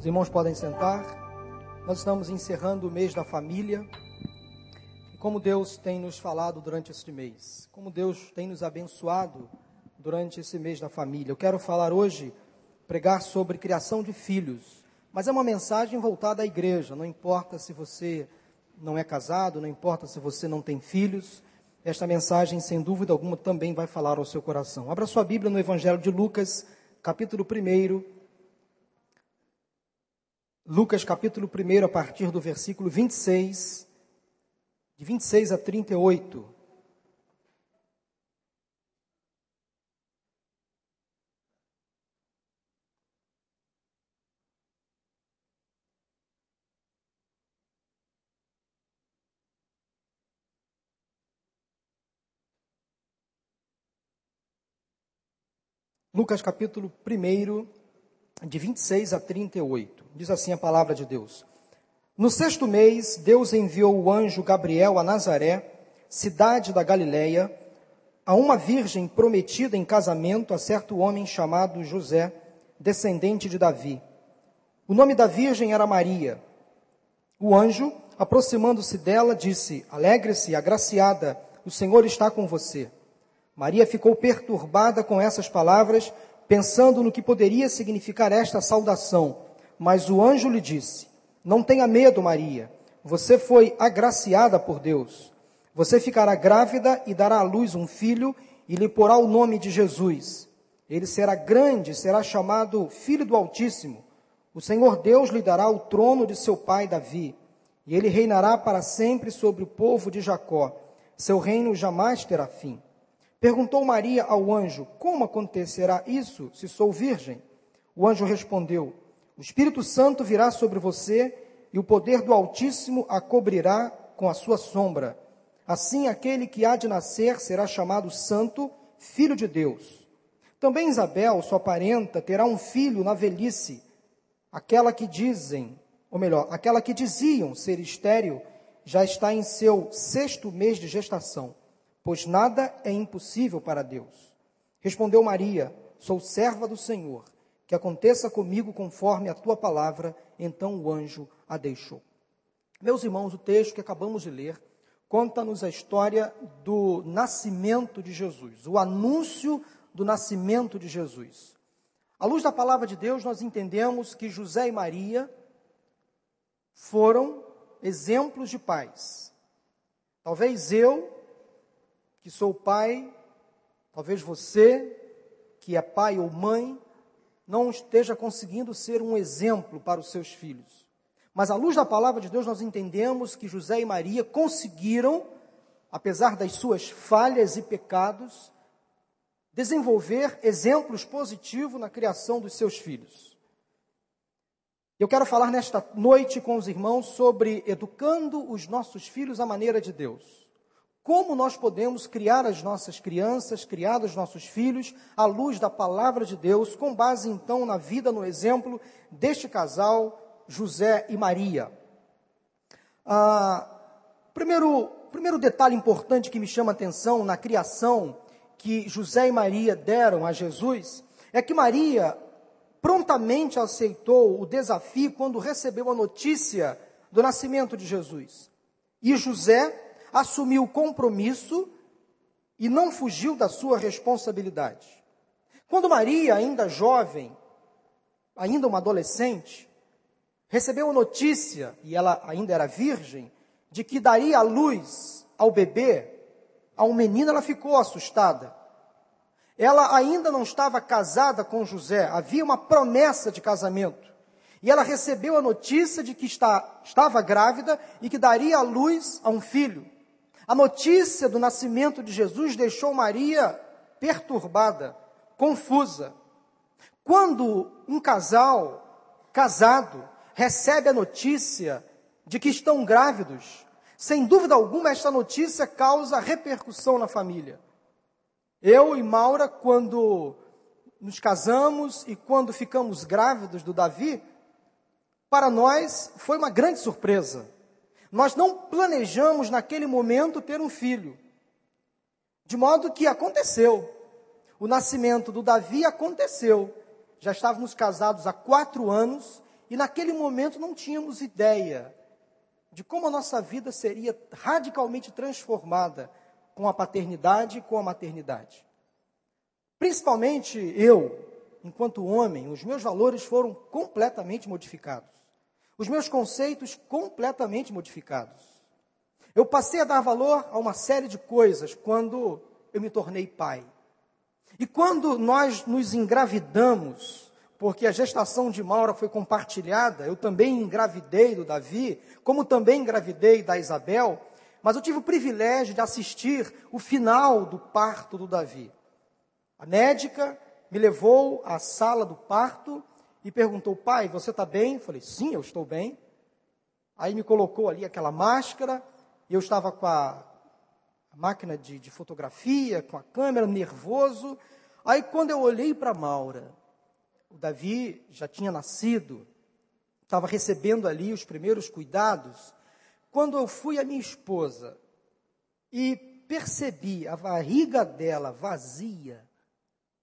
Os irmãos podem sentar. Nós estamos encerrando o mês da família. E como Deus tem nos falado durante este mês, como Deus tem nos abençoado durante esse mês da família. Eu quero falar hoje, pregar sobre criação de filhos, mas é uma mensagem voltada à igreja. Não importa se você não é casado, não importa se você não tem filhos, esta mensagem, sem dúvida alguma, também vai falar ao seu coração. Abra sua Bíblia no Evangelho de Lucas, capítulo 1. Lucas, capítulo 1, a partir do versículo 26, de 26 a 38. Lucas capítulo 1, de 26 a 38. Diz assim a palavra de Deus. No sexto mês, Deus enviou o anjo Gabriel a Nazaré, cidade da Galiléia, a uma virgem prometida em casamento a certo homem chamado José, descendente de Davi. O nome da virgem era Maria. O anjo, aproximando-se dela, disse: Alegre-se, agraciada, o Senhor está com você. Maria ficou perturbada com essas palavras, pensando no que poderia significar esta saudação. Mas o anjo lhe disse: Não tenha medo, Maria. Você foi agraciada por Deus. Você ficará grávida e dará à luz um filho e lhe porá o nome de Jesus. Ele será grande, será chamado Filho do Altíssimo. O Senhor Deus lhe dará o trono de seu pai Davi, e ele reinará para sempre sobre o povo de Jacó. Seu reino jamais terá fim. Perguntou Maria ao anjo: Como acontecerá isso se sou virgem? O anjo respondeu: O Espírito Santo virá sobre você e o poder do Altíssimo a cobrirá com a sua sombra. Assim, aquele que há de nascer será chamado Santo, Filho de Deus. Também Isabel, sua parenta, terá um filho na velhice. Aquela que dizem, ou melhor, aquela que diziam ser estéril, já está em seu sexto mês de gestação pois nada é impossível para Deus. Respondeu Maria: Sou serva do Senhor, que aconteça comigo conforme a tua palavra. Então o anjo a deixou. Meus irmãos, o texto que acabamos de ler conta-nos a história do nascimento de Jesus, o anúncio do nascimento de Jesus. À luz da palavra de Deus, nós entendemos que José e Maria foram exemplos de pais. Talvez eu que sou pai, talvez você, que é pai ou mãe, não esteja conseguindo ser um exemplo para os seus filhos. Mas à luz da palavra de Deus, nós entendemos que José e Maria conseguiram, apesar das suas falhas e pecados, desenvolver exemplos positivos na criação dos seus filhos. Eu quero falar nesta noite com os irmãos sobre educando os nossos filhos à maneira de Deus. Como nós podemos criar as nossas crianças, criar os nossos filhos à luz da palavra de Deus, com base então na vida, no exemplo deste casal, José e Maria. Ah, primeiro, primeiro detalhe importante que me chama a atenção na criação que José e Maria deram a Jesus é que Maria prontamente aceitou o desafio quando recebeu a notícia do nascimento de Jesus. E José assumiu o compromisso e não fugiu da sua responsabilidade. Quando Maria, ainda jovem, ainda uma adolescente, recebeu a notícia, e ela ainda era virgem, de que daria a luz ao bebê, a um menino, ela ficou assustada. Ela ainda não estava casada com José, havia uma promessa de casamento. E ela recebeu a notícia de que está, estava grávida e que daria a luz a um filho. A notícia do nascimento de Jesus deixou Maria perturbada, confusa. Quando um casal casado recebe a notícia de que estão grávidos, sem dúvida alguma esta notícia causa repercussão na família. Eu e Maura, quando nos casamos e quando ficamos grávidos do Davi, para nós foi uma grande surpresa. Nós não planejamos naquele momento ter um filho. De modo que aconteceu. O nascimento do Davi aconteceu. Já estávamos casados há quatro anos E naquele momento não tínhamos ideia de como a nossa vida seria radicalmente transformada com a paternidade e com a maternidade. Principalmente eu, enquanto homem, os meus valores foram completamente modificados. Os meus conceitos completamente modificados. Eu passei a dar valor a uma série de coisas quando eu me tornei pai. E quando nós nos engravidamos, porque a gestação de Maura foi compartilhada, eu também engravidei do Davi, como também engravidei da Isabel, mas eu tive o privilégio de assistir o final do parto do Davi. A médica me levou à sala do parto e perguntou: Pai, você está bem? Eu falei: Sim, eu estou bem. Aí me colocou ali aquela máscara, eu estava com a, a máquina de, de fotografia, com a câmera, nervoso. Aí quando eu olhei para Maura, o Davi já tinha nascido, estava recebendo ali os primeiros cuidados. Quando eu fui à minha esposa e percebi a barriga dela vazia,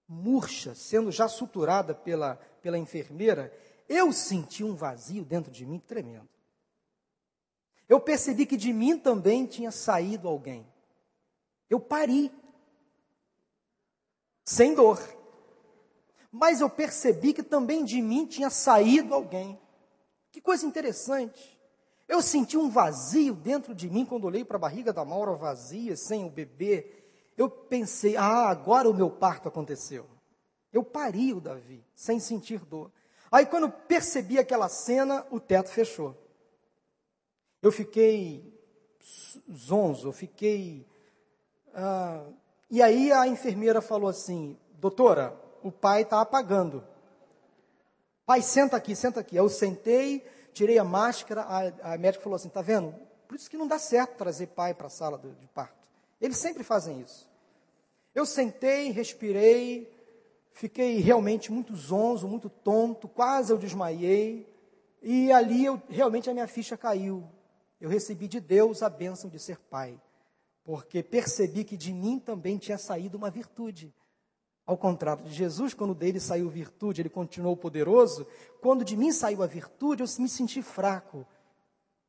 murcha, sendo já suturada pela, pela enfermeira, eu senti um vazio dentro de mim tremendo. Eu percebi que de mim também tinha saído alguém. Eu pari. Sem dor. Mas eu percebi que também de mim tinha saído alguém. Que coisa interessante. Eu senti um vazio dentro de mim quando olhei para a barriga da Maura vazia, sem o bebê eu pensei, ah, agora o meu parto aconteceu. Eu pari o Davi, sem sentir dor. Aí quando percebi aquela cena, o teto fechou. Eu fiquei zonzo, eu fiquei. Ah, e aí a enfermeira falou assim: doutora, o pai está apagando. Pai, senta aqui, senta aqui. Eu sentei, tirei a máscara, a, a médica falou assim: tá vendo? Por isso que não dá certo trazer pai para a sala de, de parto. Eles sempre fazem isso. Eu sentei, respirei, fiquei realmente muito zonzo, muito tonto, quase eu desmaiei. E ali eu, realmente a minha ficha caiu. Eu recebi de Deus a bênção de ser pai, porque percebi que de mim também tinha saído uma virtude. Ao contrário de Jesus, quando dele saiu virtude, ele continuou poderoso. Quando de mim saiu a virtude, eu me senti fraco.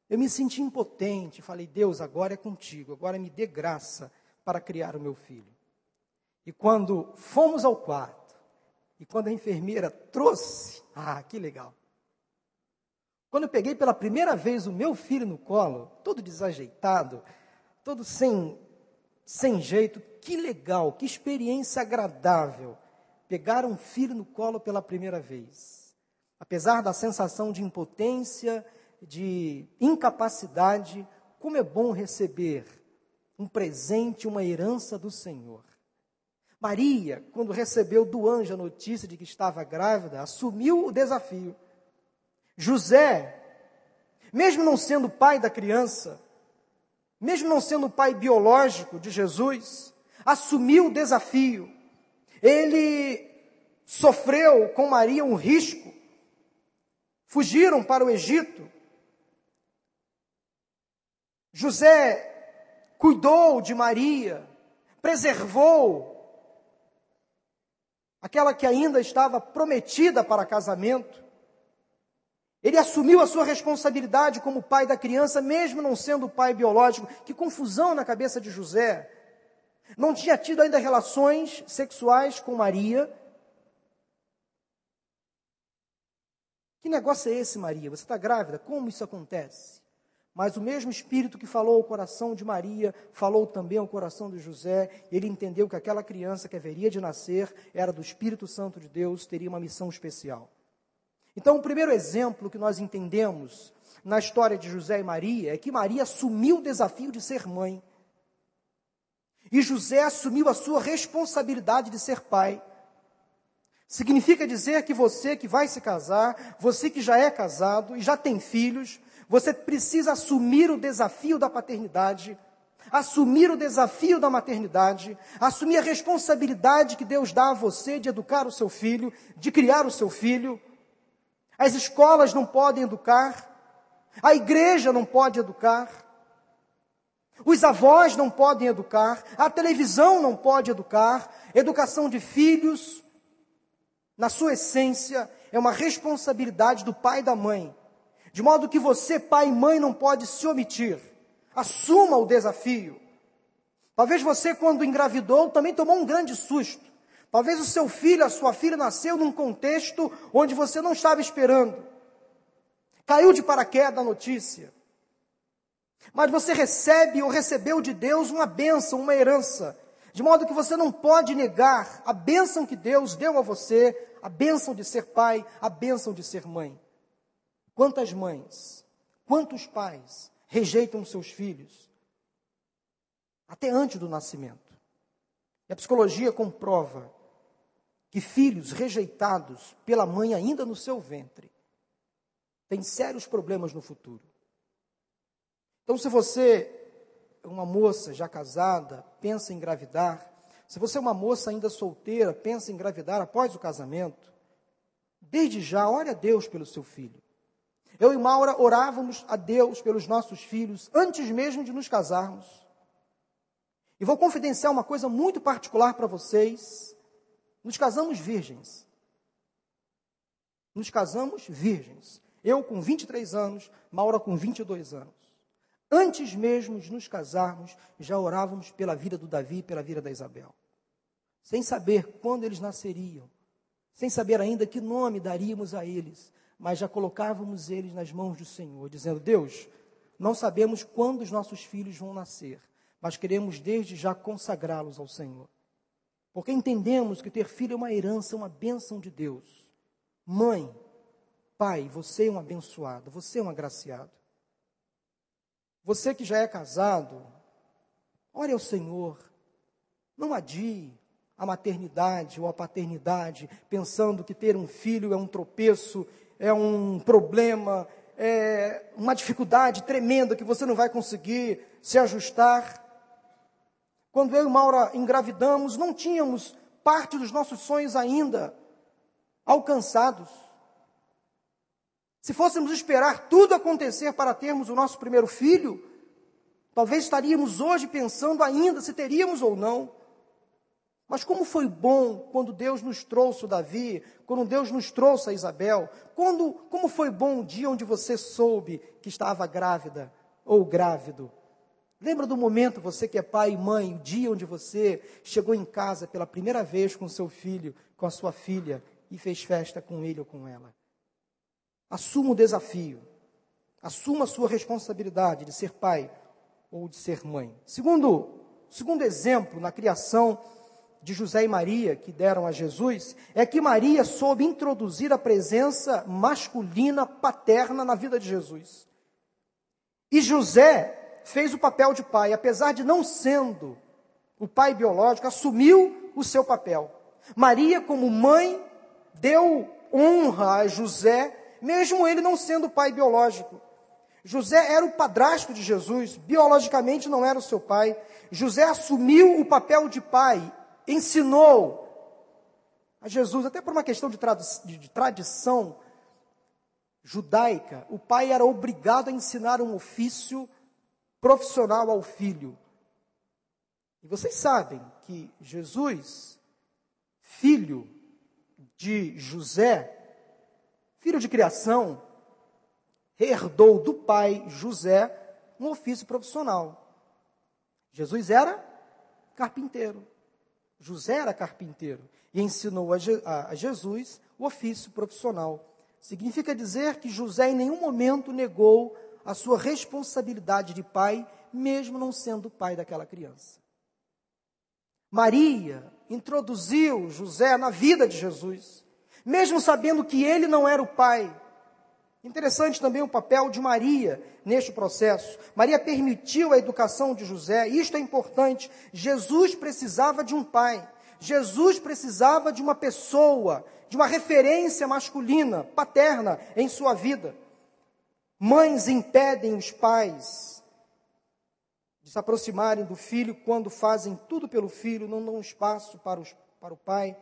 Eu me senti impotente. Falei, Deus, agora é contigo, agora me dê graça para criar o meu filho. E quando fomos ao quarto, e quando a enfermeira trouxe, ah, que legal. Quando eu peguei pela primeira vez o meu filho no colo, todo desajeitado, todo sem, sem jeito, que legal, que experiência agradável pegar um filho no colo pela primeira vez. Apesar da sensação de impotência, de incapacidade, como é bom receber um presente, uma herança do Senhor. Maria, quando recebeu do anjo a notícia de que estava grávida, assumiu o desafio. José, mesmo não sendo pai da criança, mesmo não sendo pai biológico de Jesus, assumiu o desafio. Ele sofreu com Maria um risco. Fugiram para o Egito. José cuidou de Maria, preservou aquela que ainda estava prometida para casamento. Ele assumiu a sua responsabilidade como pai da criança, mesmo não sendo o pai biológico. Que confusão na cabeça de José. Não tinha tido ainda relações sexuais com Maria. Que negócio é esse, Maria? Você está grávida? Como isso acontece? Mas o mesmo Espírito que falou ao coração de Maria, falou também ao coração de José. Ele entendeu que aquela criança que haveria de nascer era do Espírito Santo de Deus, teria uma missão especial. Então, o primeiro exemplo que nós entendemos na história de José e Maria é que Maria assumiu o desafio de ser mãe. E José assumiu a sua responsabilidade de ser pai. Significa dizer que você que vai se casar, você que já é casado e já tem filhos, você precisa assumir o desafio da paternidade, assumir o desafio da maternidade, assumir a responsabilidade que Deus dá a você de educar o seu filho, de criar o seu filho. As escolas não podem educar, a igreja não pode educar, os avós não podem educar, a televisão não pode educar, educação de filhos na sua essência, é uma responsabilidade do pai e da mãe. De modo que você, pai e mãe, não pode se omitir. Assuma o desafio. Talvez você, quando engravidou, também tomou um grande susto. Talvez o seu filho, a sua filha nasceu num contexto onde você não estava esperando. Caiu de paraquedas a notícia. Mas você recebe ou recebeu de Deus uma bênção, uma herança. De modo que você não pode negar a bênção que Deus deu a você, a bênção de ser pai, a bênção de ser mãe. Quantas mães, quantos pais rejeitam seus filhos? Até antes do nascimento. E a psicologia comprova que filhos rejeitados pela mãe ainda no seu ventre têm sérios problemas no futuro. Então, se você é uma moça já casada, pensa em engravidar, se você é uma moça ainda solteira, pensa em engravidar após o casamento, desde já, ore a Deus pelo seu filho. Eu e Maura orávamos a Deus pelos nossos filhos antes mesmo de nos casarmos. E vou confidenciar uma coisa muito particular para vocês. Nos casamos virgens. Nos casamos virgens. Eu com 23 anos, Maura com 22 anos. Antes mesmo de nos casarmos, já orávamos pela vida do Davi e pela vida da Isabel. Sem saber quando eles nasceriam, sem saber ainda que nome daríamos a eles, mas já colocávamos eles nas mãos do Senhor, dizendo: Deus, não sabemos quando os nossos filhos vão nascer, mas queremos desde já consagrá-los ao Senhor. Porque entendemos que ter filho é uma herança, uma bênção de Deus. Mãe, pai, você é um abençoado, você é um agraciado. Você que já é casado, ore ao Senhor. Não adie a maternidade ou a paternidade, pensando que ter um filho é um tropeço, é um problema, é uma dificuldade tremenda que você não vai conseguir se ajustar. Quando eu e Maura engravidamos, não tínhamos parte dos nossos sonhos ainda alcançados. Se fôssemos esperar tudo acontecer para termos o nosso primeiro filho, talvez estaríamos hoje pensando ainda se teríamos ou não. Mas como foi bom quando Deus nos trouxe o Davi, quando Deus nos trouxe a Isabel, quando, como foi bom o dia onde você soube que estava grávida ou grávido. Lembra do momento, você que é pai e mãe, o dia onde você chegou em casa pela primeira vez com seu filho, com a sua filha, e fez festa com ele ou com ela? Assuma o desafio. Assuma a sua responsabilidade de ser pai ou de ser mãe. Segundo, segundo exemplo na criação de José e Maria que deram a Jesus é que Maria soube introduzir a presença masculina paterna na vida de Jesus. E José fez o papel de pai, apesar de não sendo o pai biológico, assumiu o seu papel. Maria, como mãe, deu honra a José mesmo ele não sendo pai biológico. José era o padrasto de Jesus, biologicamente não era o seu pai. José assumiu o papel de pai, ensinou a Jesus, até por uma questão de, de tradição judaica, o pai era obrigado a ensinar um ofício profissional ao filho. E vocês sabem que Jesus, filho de José, filho de criação, herdou do pai José um ofício profissional. Jesus era carpinteiro. José era carpinteiro e ensinou a, Je a Jesus o ofício profissional. Significa dizer que José em nenhum momento negou a sua responsabilidade de pai, mesmo não sendo pai daquela criança. Maria introduziu José na vida de Jesus mesmo sabendo que ele não era o pai. Interessante também o papel de Maria neste processo. Maria permitiu a educação de José, isto é importante. Jesus precisava de um pai. Jesus precisava de uma pessoa, de uma referência masculina, paterna em sua vida. Mães impedem os pais de se aproximarem do filho quando fazem tudo pelo filho, não dão espaço para, os, para o pai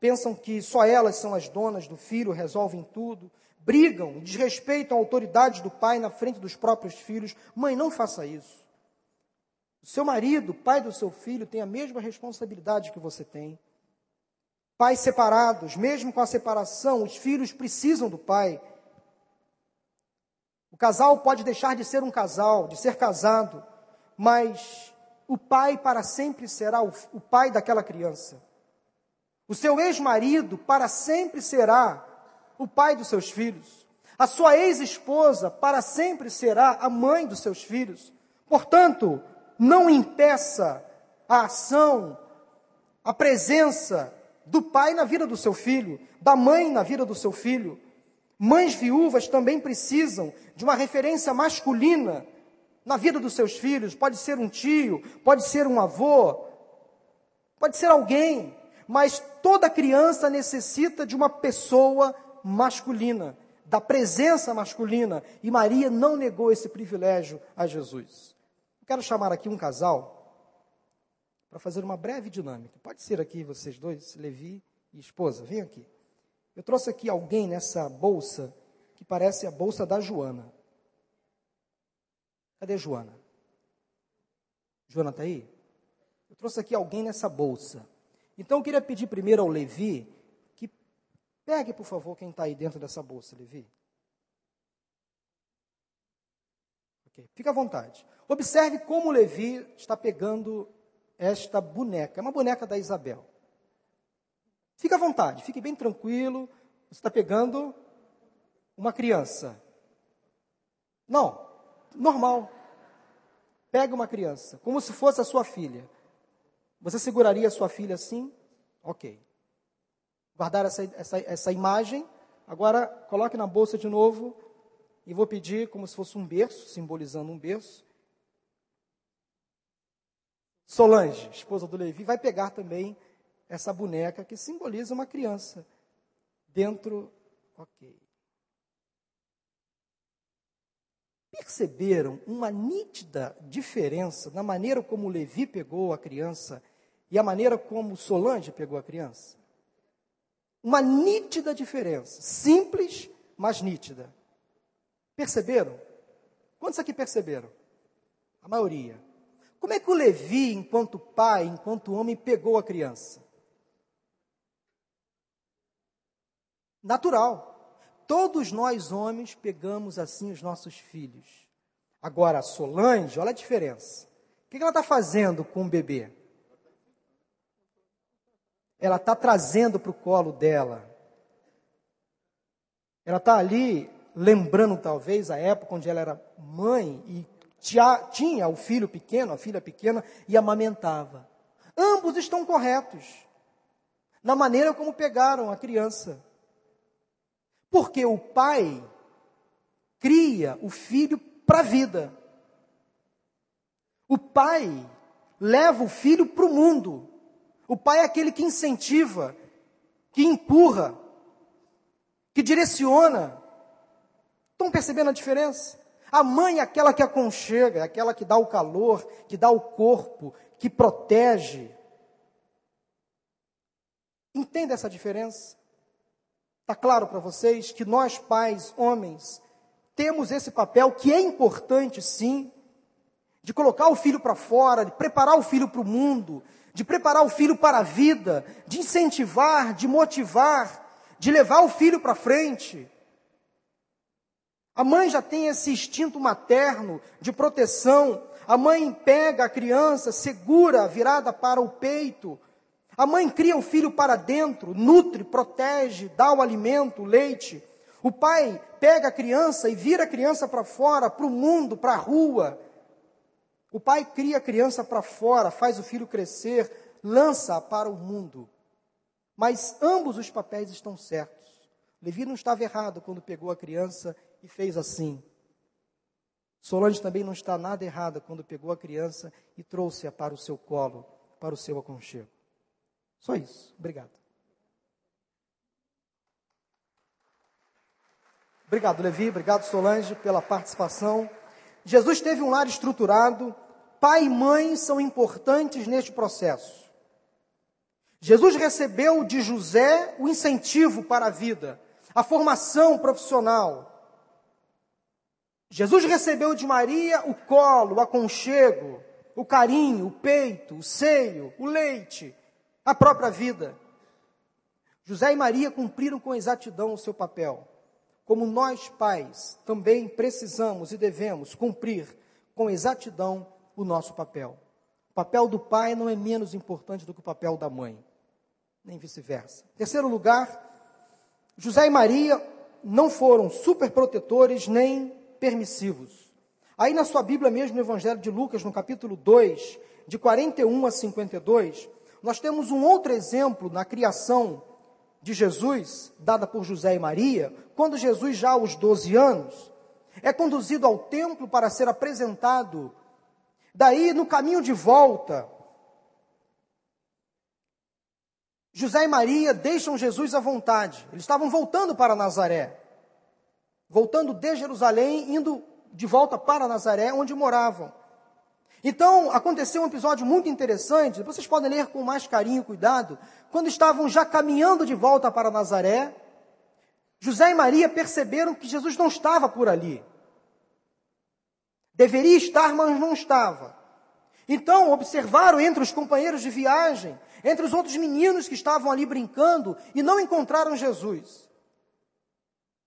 pensam que só elas são as donas do filho, resolvem tudo, brigam, desrespeitam a autoridade do pai na frente dos próprios filhos. Mãe, não faça isso. O seu marido, pai do seu filho, tem a mesma responsabilidade que você tem. Pais separados, mesmo com a separação, os filhos precisam do pai. O casal pode deixar de ser um casal, de ser casado, mas o pai para sempre será o, o pai daquela criança. O seu ex-marido para sempre será o pai dos seus filhos. A sua ex-esposa para sempre será a mãe dos seus filhos. Portanto, não impeça a ação, a presença do pai na vida do seu filho, da mãe na vida do seu filho. Mães viúvas também precisam de uma referência masculina na vida dos seus filhos. Pode ser um tio, pode ser um avô, pode ser alguém, mas toda criança necessita de uma pessoa masculina, da presença masculina, e Maria não negou esse privilégio a Jesus. Quero chamar aqui um casal para fazer uma breve dinâmica. Pode ser aqui vocês dois, Levi e esposa, vem aqui. Eu trouxe aqui alguém nessa bolsa que parece a bolsa da Joana. Cadê Joana? Joana está aí? Eu trouxe aqui alguém nessa bolsa. Então eu queria pedir primeiro ao Levi pegue, por favor, quem está aí dentro dessa bolsa, Levi. Okay. Fica à vontade. Observe como Levi está pegando esta boneca. É uma boneca da Isabel. Fique à vontade, fique bem tranquilo. Você está pegando uma criança. Não, normal. Pega uma criança, como se fosse a sua filha. Você seguraria a sua filha assim? Ok. Guardar essa, essa, essa imagem. Agora, coloque na bolsa de novo. E vou pedir como se fosse um berço, simbolizando um berço. Solange, esposa do Levi, vai pegar também essa boneca que simboliza uma criança dentro. Ok. Perceberam uma nítida diferença na maneira como Levi pegou a criança e a maneira como Solange pegou a criança? Uma nítida diferença, simples, mas nítida. Perceberam? Quantos aqui perceberam? A maioria. Como é que o Levi, enquanto pai, enquanto homem, pegou a criança? Natural. Todos nós, homens, pegamos assim os nossos filhos. Agora, Solange, olha a diferença. O que ela está fazendo com o bebê? Ela está trazendo para o colo dela. Ela está ali, lembrando talvez a época onde ela era mãe e tinha o filho pequeno, a filha pequena, e amamentava. Ambos estão corretos na maneira como pegaram a criança. Porque o pai cria o filho para a vida. O pai leva o filho para o mundo. O pai é aquele que incentiva, que empurra, que direciona. Estão percebendo a diferença? A mãe é aquela que aconchega, é aquela que dá o calor, que dá o corpo, que protege. Entenda essa diferença? Está claro para vocês que nós, pais, homens, temos esse papel que é importante, sim, de colocar o filho para fora, de preparar o filho para o mundo, de preparar o filho para a vida, de incentivar, de motivar, de levar o filho para frente. A mãe já tem esse instinto materno de proteção. A mãe pega a criança, segura virada para o peito. A mãe cria o filho para dentro, nutre, protege, dá o alimento, o leite. O pai pega a criança e vira a criança para fora, para o mundo, para a rua. O pai cria a criança para fora, faz o filho crescer, lança para o mundo. Mas ambos os papéis estão certos. Levi não estava errado quando pegou a criança e fez assim. Solange também não está nada errada quando pegou a criança e trouxe-a para o seu colo, para o seu aconchego. Só isso. Obrigado. Obrigado, Levi. Obrigado, Solange, pela participação. Jesus teve um lar estruturado. Pai e mãe são importantes neste processo. Jesus recebeu de José o incentivo para a vida, a formação profissional, Jesus recebeu de Maria o colo, o aconchego, o carinho, o peito, o seio, o leite, a própria vida. José e Maria cumpriram com exatidão o seu papel. Como nós, pais, também precisamos e devemos cumprir com exatidão o nosso papel. O papel do pai não é menos importante do que o papel da mãe, nem vice-versa. Terceiro lugar, José e Maria não foram superprotetores nem permissivos. Aí na sua Bíblia mesmo, no Evangelho de Lucas, no capítulo 2, de 41 a 52, nós temos um outro exemplo na criação de Jesus, dada por José e Maria, quando Jesus, já aos 12 anos, é conduzido ao templo para ser apresentado. Daí, no caminho de volta, José e Maria deixam Jesus à vontade. Eles estavam voltando para Nazaré, voltando de Jerusalém, indo de volta para Nazaré, onde moravam. Então, aconteceu um episódio muito interessante, vocês podem ler com mais carinho e cuidado. Quando estavam já caminhando de volta para Nazaré, José e Maria perceberam que Jesus não estava por ali. Deveria estar, mas não estava. Então, observaram entre os companheiros de viagem, entre os outros meninos que estavam ali brincando e não encontraram Jesus.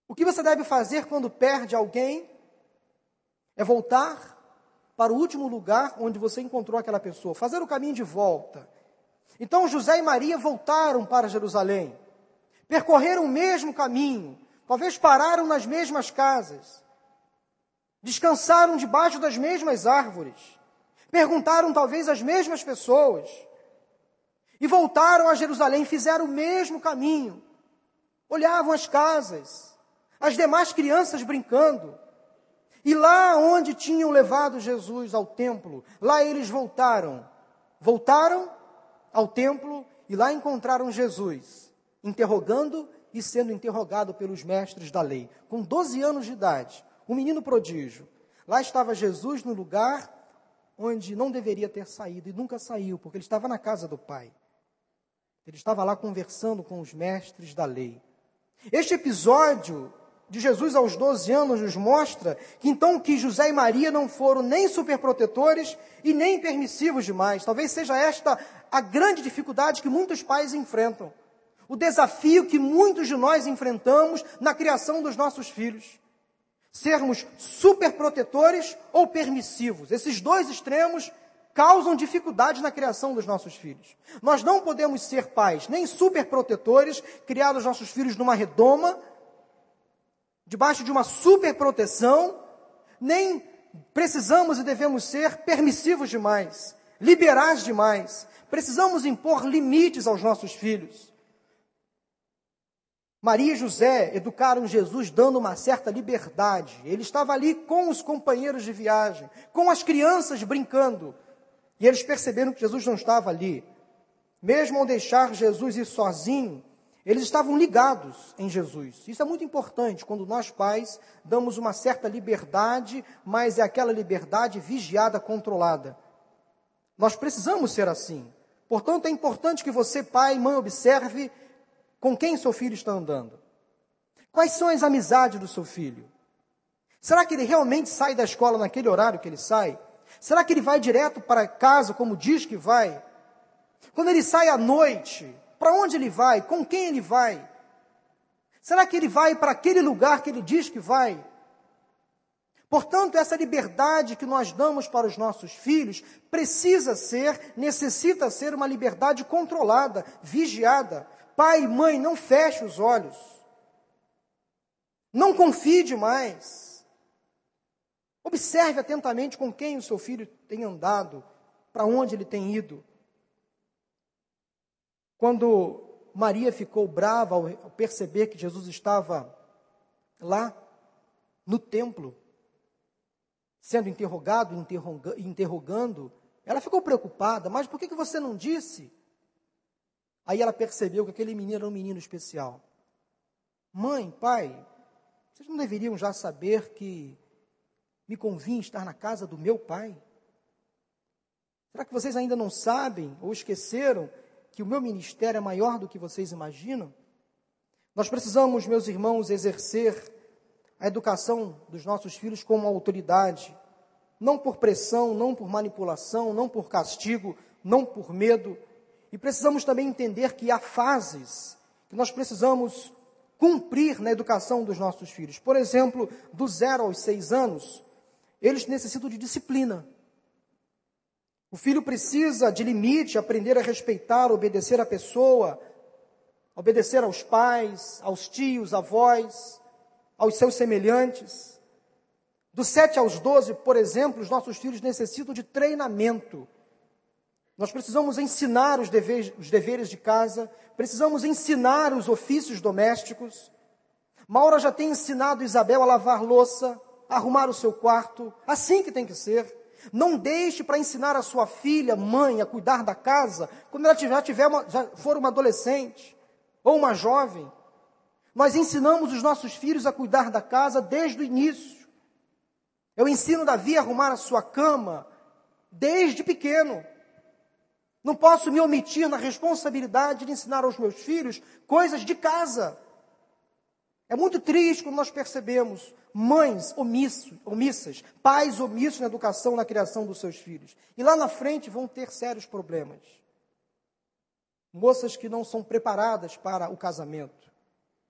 O que você deve fazer quando perde alguém é voltar para o último lugar onde você encontrou aquela pessoa, fazer o caminho de volta. Então José e Maria voltaram para Jerusalém, percorreram o mesmo caminho, talvez pararam nas mesmas casas, descansaram debaixo das mesmas árvores, perguntaram talvez às mesmas pessoas, e voltaram a Jerusalém, fizeram o mesmo caminho, olhavam as casas, as demais crianças brincando, e lá onde tinham levado Jesus ao templo, lá eles voltaram. Voltaram ao templo e lá encontraram Jesus, interrogando e sendo interrogado pelos mestres da lei. Com 12 anos de idade, um menino prodígio. Lá estava Jesus no lugar onde não deveria ter saído e nunca saiu, porque ele estava na casa do Pai. Ele estava lá conversando com os mestres da lei. Este episódio de Jesus aos 12 anos nos mostra que então que José e Maria não foram nem superprotetores e nem permissivos demais. Talvez seja esta a grande dificuldade que muitos pais enfrentam. O desafio que muitos de nós enfrentamos na criação dos nossos filhos. Sermos superprotetores ou permissivos. Esses dois extremos causam dificuldades na criação dos nossos filhos. Nós não podemos ser pais nem superprotetores, criar os nossos filhos numa redoma, debaixo de uma superproteção, nem precisamos e devemos ser permissivos demais, liberais demais. Precisamos impor limites aos nossos filhos. Maria e José educaram Jesus dando uma certa liberdade. Ele estava ali com os companheiros de viagem, com as crianças brincando. E eles perceberam que Jesus não estava ali. Mesmo ao deixar Jesus ir sozinho, eles estavam ligados em Jesus. Isso é muito importante quando nós pais damos uma certa liberdade, mas é aquela liberdade vigiada, controlada. Nós precisamos ser assim. Portanto, é importante que você, pai, mãe, observe com quem seu filho está andando. Quais são as amizades do seu filho? Será que ele realmente sai da escola naquele horário que ele sai? Será que ele vai direto para casa como diz que vai? Quando ele sai à noite, para onde ele vai? Com quem ele vai? Será que ele vai para aquele lugar que ele diz que vai? Portanto, essa liberdade que nós damos para os nossos filhos precisa ser, necessita ser uma liberdade controlada, vigiada. Pai mãe, não feche os olhos. Não confie demais. Observe atentamente com quem o seu filho tem andado, para onde ele tem ido. Quando Maria ficou brava ao perceber que Jesus estava lá no templo, sendo interrogado, interroga, interrogando, ela ficou preocupada, mas por que, que você não disse? Aí ela percebeu que aquele menino era um menino especial. Mãe, pai, vocês não deveriam já saber que me convinha estar na casa do meu pai? Será que vocês ainda não sabem ou esqueceram que o meu ministério é maior do que vocês imaginam? Nós precisamos, meus irmãos, exercer a educação dos nossos filhos como autoridade, não por pressão, não por manipulação, não por castigo, não por medo. E precisamos também entender que há fases que nós precisamos cumprir na educação dos nossos filhos. Por exemplo, do zero aos seis anos, eles necessitam de disciplina. O filho precisa de limite, aprender a respeitar, obedecer a pessoa, obedecer aos pais, aos tios, avós, aos seus semelhantes. Dos 7 aos 12, por exemplo, os nossos filhos necessitam de treinamento. Nós precisamos ensinar os deveres, os deveres de casa, precisamos ensinar os ofícios domésticos. Maura já tem ensinado Isabel a lavar louça, a arrumar o seu quarto, assim que tem que ser. Não deixe para ensinar a sua filha, mãe, a cuidar da casa, quando ela já, tiver uma, já for uma adolescente ou uma jovem. Nós ensinamos os nossos filhos a cuidar da casa desde o início. Eu ensino Davi a arrumar a sua cama desde pequeno. Não posso me omitir na responsabilidade de ensinar aos meus filhos coisas de casa. É muito triste quando nós percebemos mães omissos, omissas, pais omissos na educação, na criação dos seus filhos. E lá na frente vão ter sérios problemas. Moças que não são preparadas para o casamento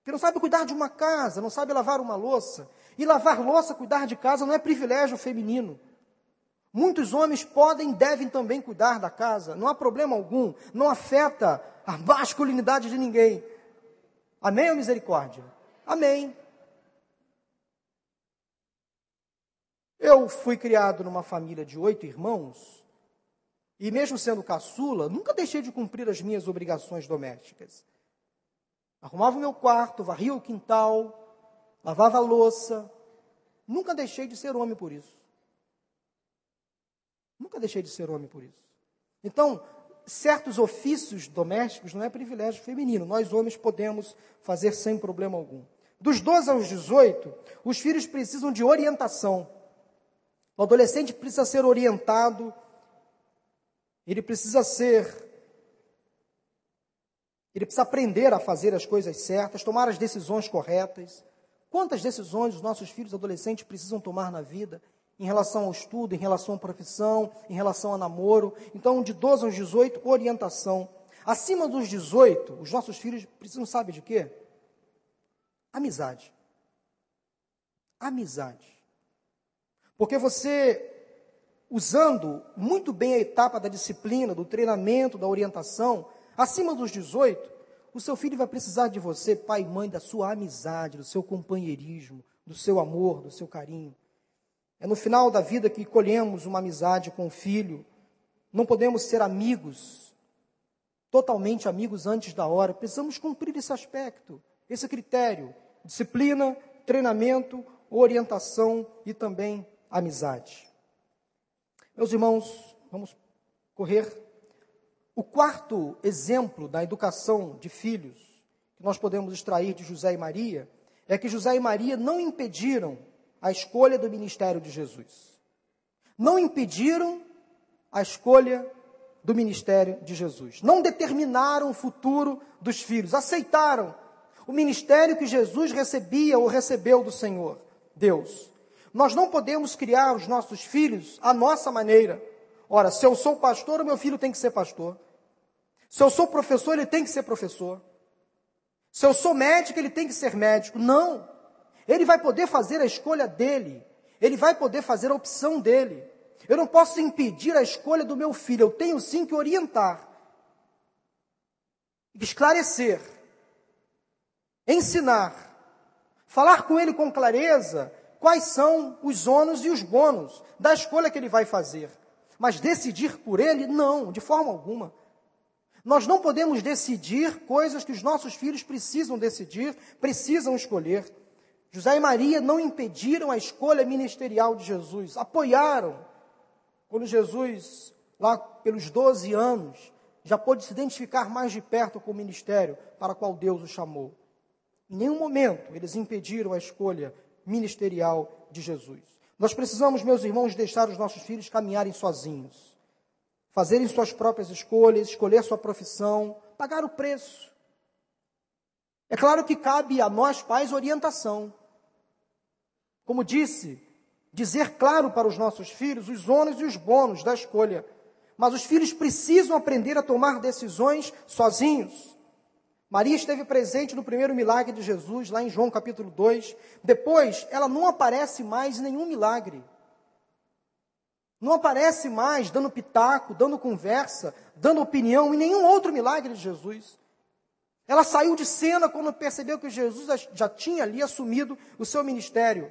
que não sabe cuidar de uma casa, não sabe lavar uma louça. E lavar louça, cuidar de casa, não é privilégio feminino. Muitos homens podem e devem também cuidar da casa, não há problema algum, não afeta a masculinidade de ninguém. Amém ou misericórdia? Amém. Eu fui criado numa família de oito irmãos, e mesmo sendo caçula, nunca deixei de cumprir as minhas obrigações domésticas. Arrumava o meu quarto, varria o quintal, lavava a louça. Nunca deixei de ser homem por isso. Nunca deixei de ser homem por isso. Então, certos ofícios domésticos não é privilégio feminino. Nós homens podemos fazer sem problema algum. Dos 12 aos 18, os filhos precisam de orientação. O adolescente precisa ser orientado, ele precisa ser ele precisa aprender a fazer as coisas certas, tomar as decisões corretas. Quantas decisões os nossos filhos adolescentes precisam tomar na vida? Em relação ao estudo, em relação à profissão, em relação a namoro. Então, de 12 aos 18, orientação. Acima dos 18, os nossos filhos precisam, sabe de quê? Amizade. Amizade. Porque você, usando muito bem a etapa da disciplina, do treinamento, da orientação, Acima dos 18, o seu filho vai precisar de você, pai e mãe, da sua amizade, do seu companheirismo, do seu amor, do seu carinho. É no final da vida que colhemos uma amizade com o filho. Não podemos ser amigos, totalmente amigos antes da hora. Precisamos cumprir esse aspecto, esse critério: disciplina, treinamento, orientação e também amizade. Meus irmãos, vamos correr o quarto exemplo da educação de filhos que nós podemos extrair de José e Maria é que José e Maria não impediram a escolha do ministério de Jesus. Não impediram a escolha do ministério de Jesus. Não determinaram o futuro dos filhos. Aceitaram o ministério que Jesus recebia ou recebeu do Senhor, Deus. Nós não podemos criar os nossos filhos à nossa maneira. Ora, se eu sou pastor, o meu filho tem que ser pastor. Se eu sou professor, ele tem que ser professor. Se eu sou médico, ele tem que ser médico. Não. Ele vai poder fazer a escolha dele. Ele vai poder fazer a opção dele. Eu não posso impedir a escolha do meu filho. Eu tenho sim que orientar, esclarecer, ensinar, falar com ele com clareza quais são os ônus e os bônus da escolha que ele vai fazer. Mas decidir por ele, não, de forma alguma. Nós não podemos decidir coisas que os nossos filhos precisam decidir, precisam escolher. José e Maria não impediram a escolha ministerial de Jesus, apoiaram. Quando Jesus, lá pelos 12 anos, já pôde se identificar mais de perto com o ministério para o qual Deus o chamou. Em nenhum momento eles impediram a escolha ministerial de Jesus. Nós precisamos, meus irmãos, deixar os nossos filhos caminharem sozinhos, fazerem suas próprias escolhas, escolher sua profissão, pagar o preço. É claro que cabe a nós, pais, orientação. Como disse, dizer claro para os nossos filhos os ônus e os bônus da escolha. Mas os filhos precisam aprender a tomar decisões sozinhos. Maria esteve presente no primeiro milagre de Jesus, lá em João capítulo 2. Depois, ela não aparece mais em nenhum milagre. Não aparece mais dando pitaco, dando conversa, dando opinião em nenhum outro milagre de Jesus. Ela saiu de cena quando percebeu que Jesus já tinha ali assumido o seu ministério.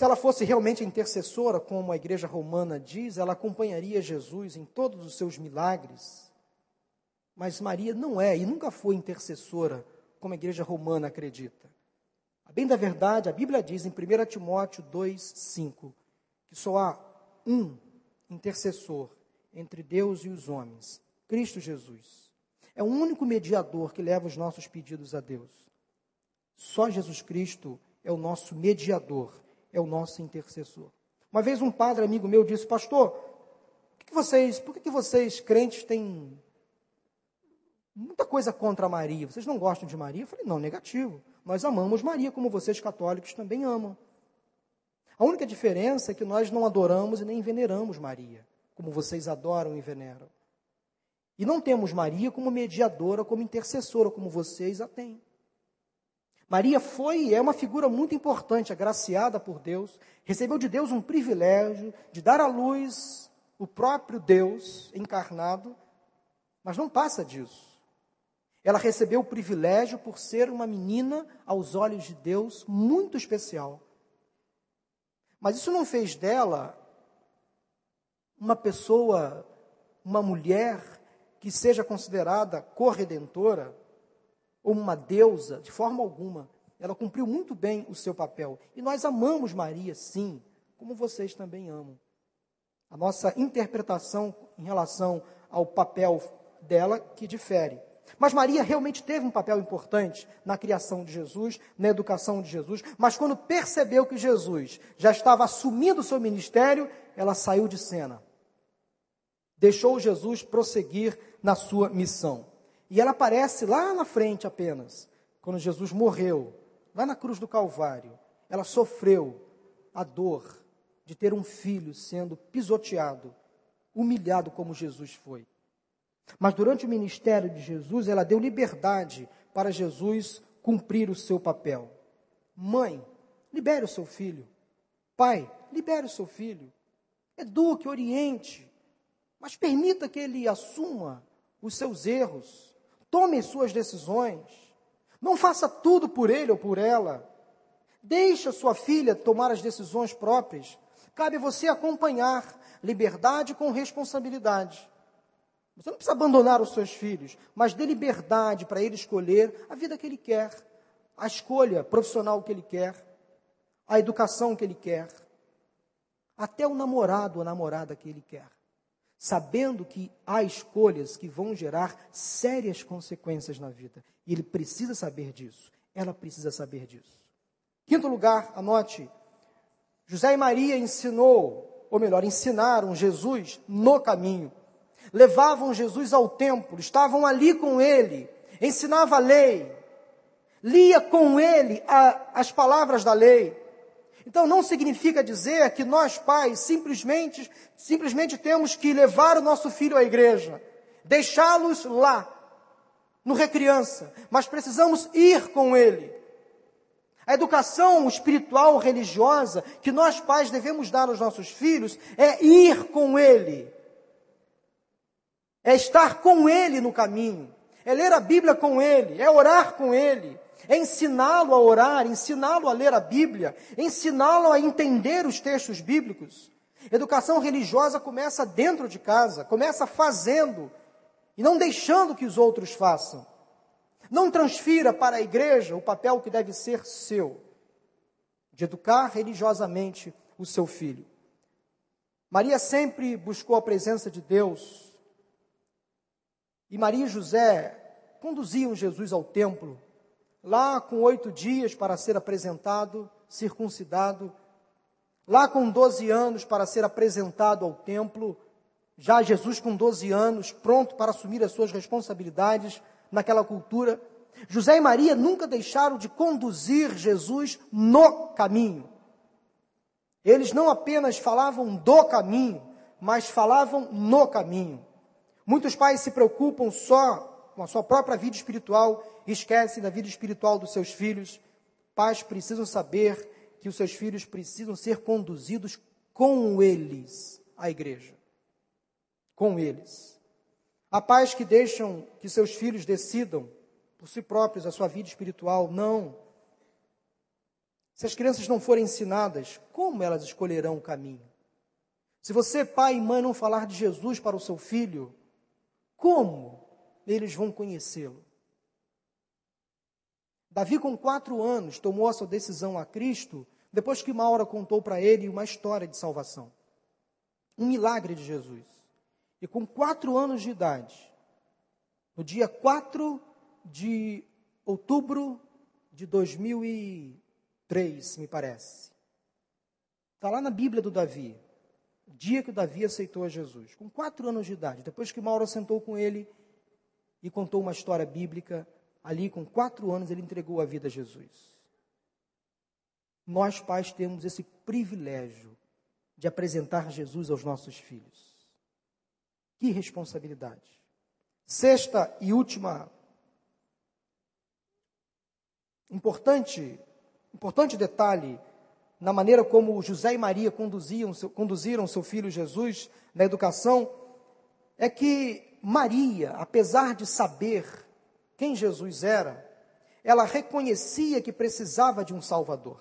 Se ela fosse realmente intercessora, como a igreja romana diz, ela acompanharia Jesus em todos os seus milagres. Mas Maria não é e nunca foi intercessora, como a igreja romana acredita. A bem da verdade, a Bíblia diz em 1 Timóteo 2, 5, que só há um intercessor entre Deus e os homens, Cristo Jesus. É o único mediador que leva os nossos pedidos a Deus. Só Jesus Cristo é o nosso mediador é o nosso intercessor. Uma vez um padre amigo meu disse, pastor, por que vocês, por que vocês crentes têm muita coisa contra Maria? Vocês não gostam de Maria? Eu falei, não, negativo. Nós amamos Maria como vocês católicos também amam. A única diferença é que nós não adoramos e nem veneramos Maria, como vocês adoram e veneram. E não temos Maria como mediadora, como intercessora, como vocês a têm. Maria foi e é uma figura muito importante, agraciada por Deus, recebeu de Deus um privilégio de dar à luz o próprio Deus encarnado, mas não passa disso. Ela recebeu o privilégio por ser uma menina aos olhos de Deus muito especial. Mas isso não fez dela uma pessoa, uma mulher que seja considerada corredentora ou uma deusa, de forma alguma. Ela cumpriu muito bem o seu papel. E nós amamos Maria, sim, como vocês também amam. A nossa interpretação em relação ao papel dela que difere. Mas Maria realmente teve um papel importante na criação de Jesus, na educação de Jesus, mas quando percebeu que Jesus já estava assumindo o seu ministério, ela saiu de cena. Deixou Jesus prosseguir na sua missão. E ela aparece lá na frente apenas, quando Jesus morreu, lá na cruz do Calvário. Ela sofreu a dor de ter um filho sendo pisoteado, humilhado como Jesus foi. Mas durante o ministério de Jesus, ela deu liberdade para Jesus cumprir o seu papel. Mãe, libere o seu filho. Pai, libere o seu filho. Eduque, oriente, mas permita que ele assuma os seus erros Tome suas decisões. Não faça tudo por ele ou por ela. Deixe sua filha tomar as decisões próprias. Cabe você acompanhar liberdade com responsabilidade. Você não precisa abandonar os seus filhos, mas dê liberdade para ele escolher a vida que ele quer, a escolha profissional que ele quer, a educação que ele quer, até o namorado ou namorada que ele quer sabendo que há escolhas que vão gerar sérias consequências na vida. E ele precisa saber disso. Ela precisa saber disso. Quinto lugar, anote. José e Maria ensinou, ou melhor, ensinaram Jesus no caminho. Levavam Jesus ao templo, estavam ali com ele, ensinava a lei, lia com ele a, as palavras da lei, então não significa dizer que nós pais simplesmente, simplesmente temos que levar o nosso filho à igreja, deixá-los lá, no recriança, mas precisamos ir com ele. A educação espiritual religiosa que nós pais devemos dar aos nossos filhos é ir com ele. É estar com ele no caminho, é ler a Bíblia com ele, é orar com ele, é ensiná-lo a orar, ensiná-lo a ler a Bíblia, ensiná-lo a entender os textos bíblicos. Educação religiosa começa dentro de casa, começa fazendo e não deixando que os outros façam. Não transfira para a igreja o papel que deve ser seu, de educar religiosamente o seu filho. Maria sempre buscou a presença de Deus. E Maria e José conduziam Jesus ao templo lá com oito dias para ser apresentado, circuncidado, lá com doze anos para ser apresentado ao templo, já Jesus com doze anos, pronto para assumir as suas responsabilidades naquela cultura. José e Maria nunca deixaram de conduzir Jesus no caminho. Eles não apenas falavam do caminho, mas falavam no caminho. Muitos pais se preocupam só com a sua própria vida espiritual e esquecem da vida espiritual dos seus filhos. Pais precisam saber que os seus filhos precisam ser conduzidos com eles à igreja. Com eles. Há pais que deixam que seus filhos decidam por si próprios a sua vida espiritual. Não. Se as crianças não forem ensinadas, como elas escolherão o caminho? Se você, pai e mãe, não falar de Jesus para o seu filho, como eles vão conhecê-lo? Davi, com quatro anos, tomou a sua decisão a Cristo, depois que Maura contou para ele uma história de salvação. Um milagre de Jesus. E com quatro anos de idade, no dia 4 de outubro de 2003, me parece. Está lá na Bíblia do Davi dia que Davi aceitou a Jesus, com quatro anos de idade, depois que Mauro sentou com ele e contou uma história bíblica, ali com quatro anos ele entregou a vida a Jesus. Nós pais temos esse privilégio de apresentar Jesus aos nossos filhos. Que responsabilidade. Sexta e última importante importante detalhe na maneira como José e Maria conduziam, conduziram seu filho Jesus na educação, é que Maria, apesar de saber quem Jesus era, ela reconhecia que precisava de um Salvador.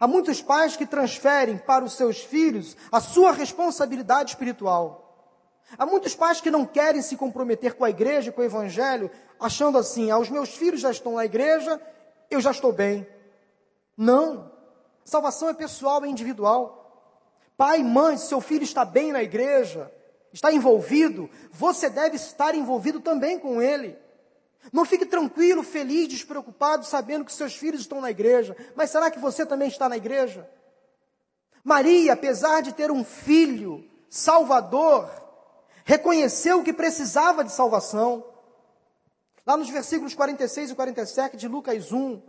Há muitos pais que transferem para os seus filhos a sua responsabilidade espiritual. Há muitos pais que não querem se comprometer com a igreja, com o evangelho, achando assim: ah, os meus filhos já estão na igreja, eu já estou bem. Não. Salvação é pessoal, é individual. Pai, mãe, se seu filho está bem na igreja, está envolvido, você deve estar envolvido também com ele. Não fique tranquilo, feliz, despreocupado, sabendo que seus filhos estão na igreja. Mas será que você também está na igreja? Maria, apesar de ter um filho salvador, reconheceu que precisava de salvação. Lá nos versículos 46 e 47 de Lucas 1,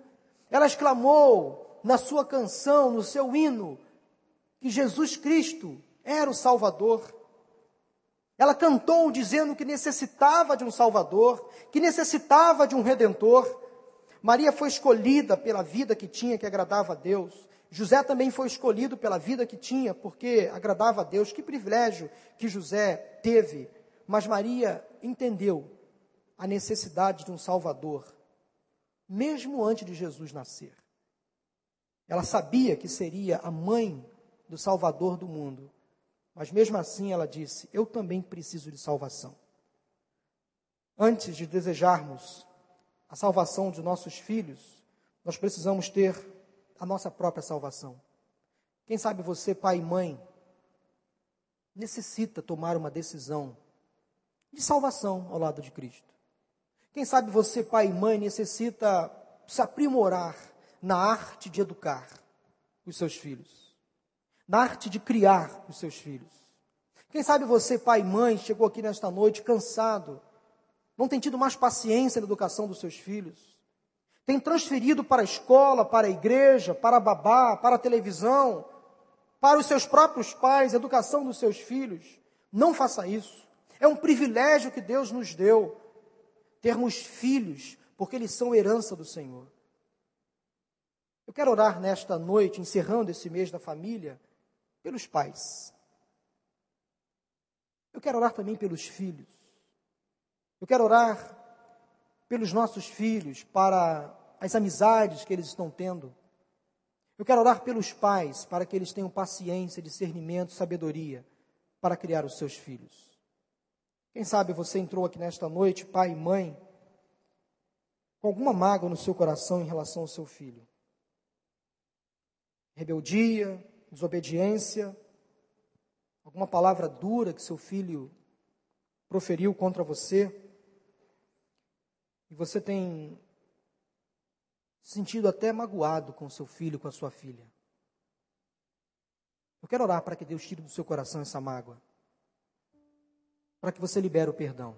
ela exclamou na sua canção, no seu hino, que Jesus Cristo era o Salvador. Ela cantou dizendo que necessitava de um Salvador, que necessitava de um Redentor. Maria foi escolhida pela vida que tinha, que agradava a Deus. José também foi escolhido pela vida que tinha, porque agradava a Deus. Que privilégio que José teve. Mas Maria entendeu a necessidade de um Salvador mesmo antes de Jesus nascer. Ela sabia que seria a mãe do Salvador do mundo, mas mesmo assim ela disse: Eu também preciso de salvação. Antes de desejarmos a salvação de nossos filhos, nós precisamos ter a nossa própria salvação. Quem sabe você, pai e mãe, necessita tomar uma decisão de salvação ao lado de Cristo. Quem sabe você, pai e mãe, necessita se aprimorar na arte de educar os seus filhos, na arte de criar os seus filhos. Quem sabe você, pai e mãe, chegou aqui nesta noite cansado, não tem tido mais paciência na educação dos seus filhos, tem transferido para a escola, para a igreja, para a babá, para a televisão, para os seus próprios pais, a educação dos seus filhos. Não faça isso. É um privilégio que Deus nos deu termos filhos, porque eles são herança do Senhor. Eu quero orar nesta noite, encerrando esse mês da família, pelos pais. Eu quero orar também pelos filhos. Eu quero orar pelos nossos filhos, para as amizades que eles estão tendo. Eu quero orar pelos pais, para que eles tenham paciência, discernimento, sabedoria para criar os seus filhos. Quem sabe você entrou aqui nesta noite, pai e mãe, com alguma mágoa no seu coração em relação ao seu filho. Rebeldia, desobediência, alguma palavra dura que seu filho proferiu contra você. E você tem sentido até magoado com seu filho, com a sua filha. Eu quero orar para que Deus tire do seu coração essa mágoa para que você libere o perdão.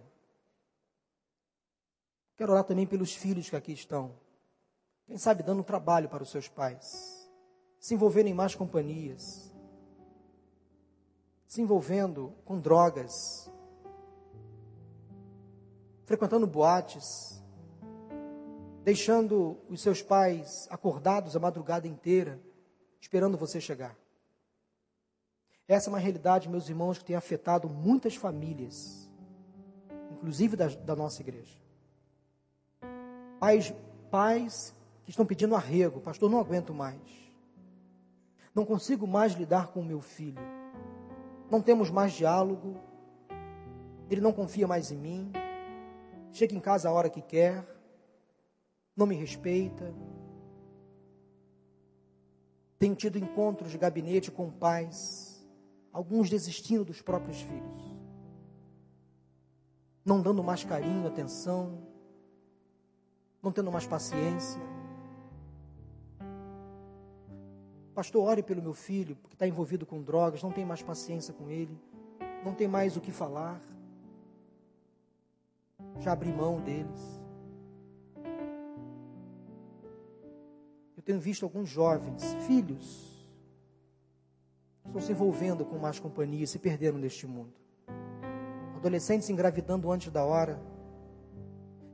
Quero orar também pelos filhos que aqui estão. Quem sabe dando trabalho para os seus pais. Se envolvendo em más companhias. Se envolvendo com drogas. frequentando boates, deixando os seus pais acordados a madrugada inteira, esperando você chegar. Essa é uma realidade, meus irmãos, que tem afetado muitas famílias, inclusive da, da nossa igreja. Pais, pais que estão pedindo arrego, pastor, não aguento mais. Não consigo mais lidar com o meu filho. Não temos mais diálogo. Ele não confia mais em mim. Chega em casa a hora que quer. Não me respeita. Tenho tido encontros de gabinete com pais alguns desistindo dos próprios filhos, não dando mais carinho, atenção, não tendo mais paciência. Pastor, ore pelo meu filho, porque está envolvido com drogas, não tem mais paciência com ele, não tem mais o que falar. Já abri mão deles. Eu tenho visto alguns jovens, filhos, estão se envolvendo com mais companhia e se perderam neste mundo. Adolescentes engravidando antes da hora,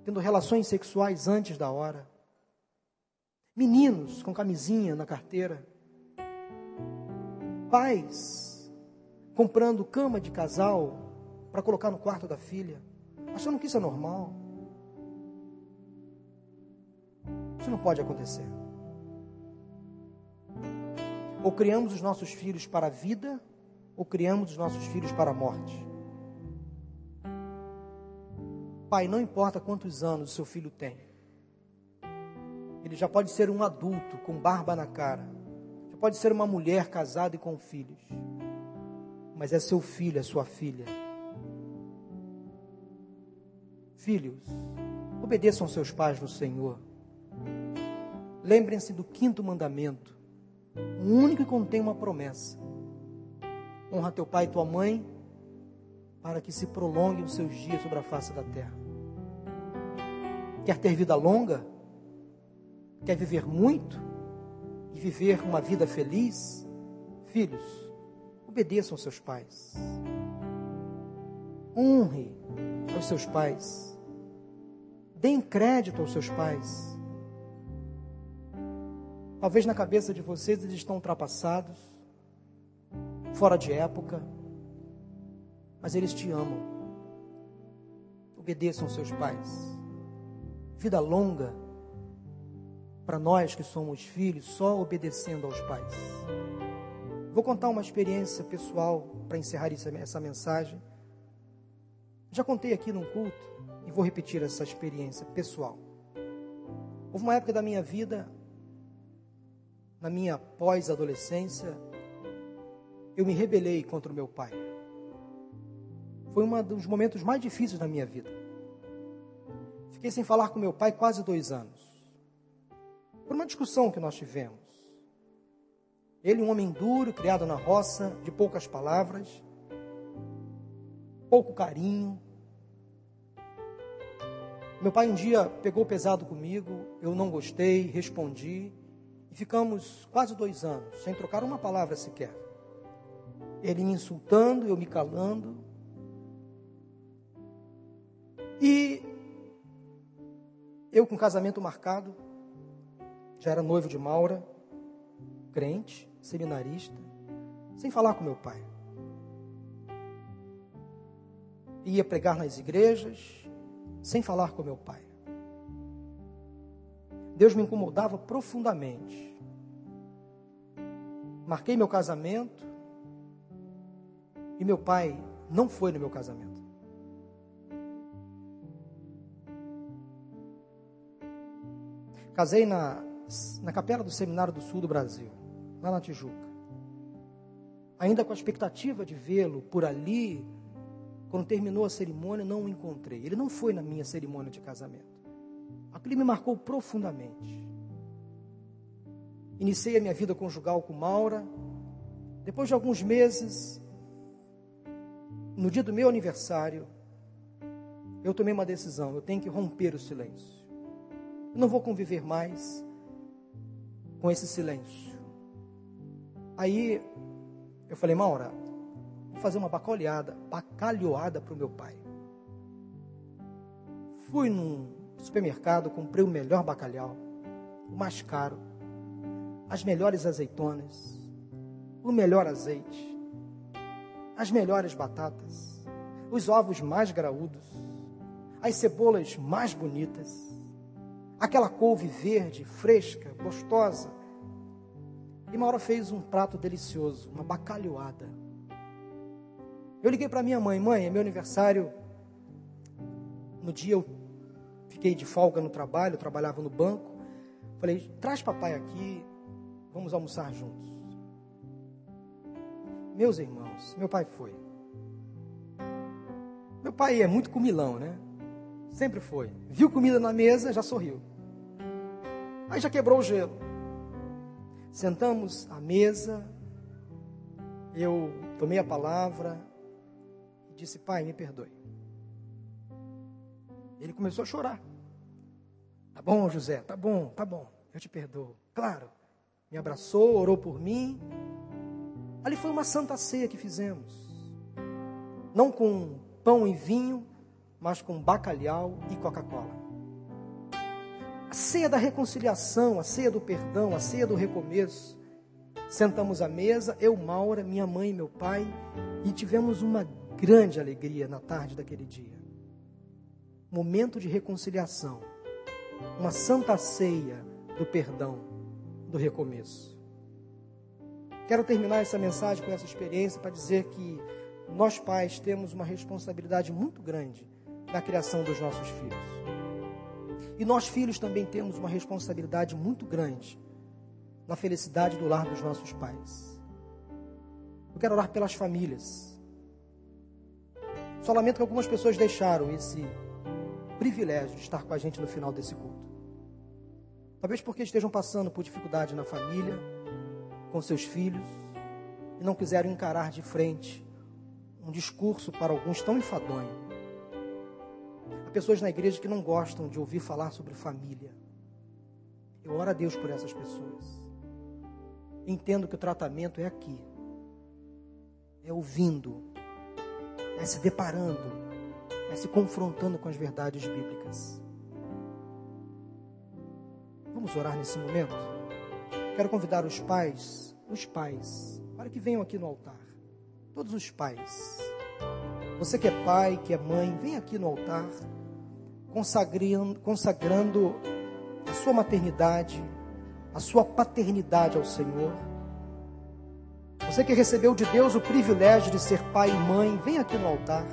tendo relações sexuais antes da hora. Meninos com camisinha na carteira. Pais comprando cama de casal para colocar no quarto da filha, achando que isso é normal. Isso não pode acontecer. Ou criamos os nossos filhos para a vida, ou criamos os nossos filhos para a morte. Pai, não importa quantos anos o seu filho tem, ele já pode ser um adulto com barba na cara, pode ser uma mulher casada e com filhos, mas é seu filho, é sua filha. Filhos, obedeçam seus pais no Senhor. Lembrem-se do quinto mandamento o único que contém uma promessa. Honra teu pai e tua mãe, para que se prolonguem os seus dias sobre a face da terra. Quer ter vida longa? Quer viver muito? E viver uma vida feliz? Filhos, obedeçam aos seus pais. Honre aos seus pais. Deem crédito aos seus pais. Talvez na cabeça de vocês eles estão ultrapassados, fora de época, mas eles te amam. Obedeçam aos seus pais. Vida longa para nós que somos filhos, só obedecendo aos pais. Vou contar uma experiência pessoal para encerrar essa mensagem. Já contei aqui num culto e vou repetir essa experiência pessoal. Houve uma época da minha vida na minha pós-adolescência, eu me rebelei contra o meu pai. Foi um dos momentos mais difíceis da minha vida. Fiquei sem falar com meu pai quase dois anos. Por uma discussão que nós tivemos. Ele, um homem duro, criado na roça, de poucas palavras, pouco carinho. Meu pai um dia pegou pesado comigo, eu não gostei, respondi. E ficamos quase dois anos sem trocar uma palavra sequer. Ele me insultando, eu me calando. E eu com casamento marcado, já era noivo de Maura, crente, seminarista, sem falar com meu pai. Ia pregar nas igrejas, sem falar com meu pai. Deus me incomodava profundamente. Marquei meu casamento e meu pai não foi no meu casamento. Casei na, na capela do Seminário do Sul do Brasil, lá na Tijuca. Ainda com a expectativa de vê-lo por ali, quando terminou a cerimônia, não o encontrei. Ele não foi na minha cerimônia de casamento. Aquilo me marcou profundamente. Iniciei a minha vida conjugal com Maura. Depois de alguns meses, no dia do meu aniversário, eu tomei uma decisão: eu tenho que romper o silêncio. Eu não vou conviver mais com esse silêncio. Aí eu falei, Maura, vou fazer uma bacalhada, bacalhoada para o meu pai. Fui num supermercado, comprei o melhor bacalhau, o mais caro, as melhores azeitonas, o melhor azeite, as melhores batatas, os ovos mais graúdos, as cebolas mais bonitas, aquela couve verde, fresca, gostosa. E Maura fez um prato delicioso, uma bacalhoada. Eu liguei para minha mãe, mãe, é meu aniversário. No dia eu fiquei de folga no trabalho, trabalhava no banco. Falei, traz papai aqui, vamos almoçar juntos. Meus irmãos, meu pai foi. Meu pai é muito comilão, né? Sempre foi. Viu comida na mesa, já sorriu. Aí já quebrou o gelo. Sentamos à mesa, eu tomei a palavra e disse: Pai, me perdoe. Ele começou a chorar. Tá bom, José, tá bom, tá bom, eu te perdoo. Claro. Me abraçou, orou por mim. Ali foi uma santa ceia que fizemos. Não com pão e vinho, mas com bacalhau e Coca-Cola. A ceia da reconciliação, a ceia do perdão, a ceia do recomeço. Sentamos à mesa, eu, Maura, minha mãe e meu pai, e tivemos uma grande alegria na tarde daquele dia. Momento de reconciliação, uma santa ceia do perdão, do recomeço. Quero terminar essa mensagem com essa experiência para dizer que nós pais temos uma responsabilidade muito grande na criação dos nossos filhos. E nós, filhos, também temos uma responsabilidade muito grande na felicidade do lar dos nossos pais. Eu quero orar pelas famílias. Só lamento que algumas pessoas deixaram esse privilégio de estar com a gente no final desse culto. Talvez porque estejam passando por dificuldade na família, com seus filhos, e não quiseram encarar de frente um discurso para alguns tão enfadonho pessoas na igreja que não gostam de ouvir falar sobre família. Eu oro a Deus por essas pessoas. Entendo que o tratamento é aqui. É ouvindo, é se deparando, é se confrontando com as verdades bíblicas. Vamos orar nesse momento? Quero convidar os pais, os pais, para que venham aqui no altar. Todos os pais. Você que é pai, que é mãe, vem aqui no altar consagrando, consagrando a sua maternidade, a sua paternidade ao Senhor. Você que recebeu de Deus o privilégio de ser pai e mãe, vem aqui no altar.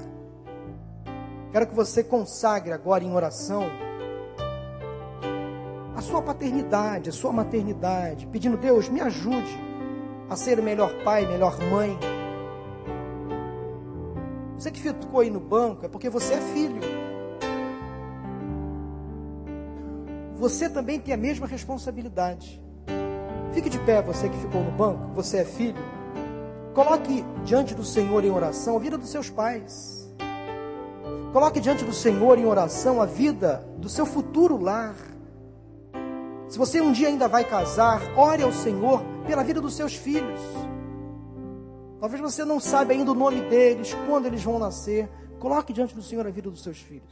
Quero que você consagre agora em oração a sua paternidade, a sua maternidade, pedindo, Deus, me ajude a ser o melhor pai, melhor mãe. Você que ficou aí no banco é porque você é filho. Você também tem a mesma responsabilidade. Fique de pé, você que ficou no banco, você é filho. Coloque diante do Senhor em oração a vida dos seus pais. Coloque diante do Senhor em oração a vida do seu futuro lar. Se você um dia ainda vai casar, ore ao Senhor pela vida dos seus filhos. Talvez você não saiba ainda o nome deles, quando eles vão nascer. Coloque diante do Senhor a vida dos seus filhos.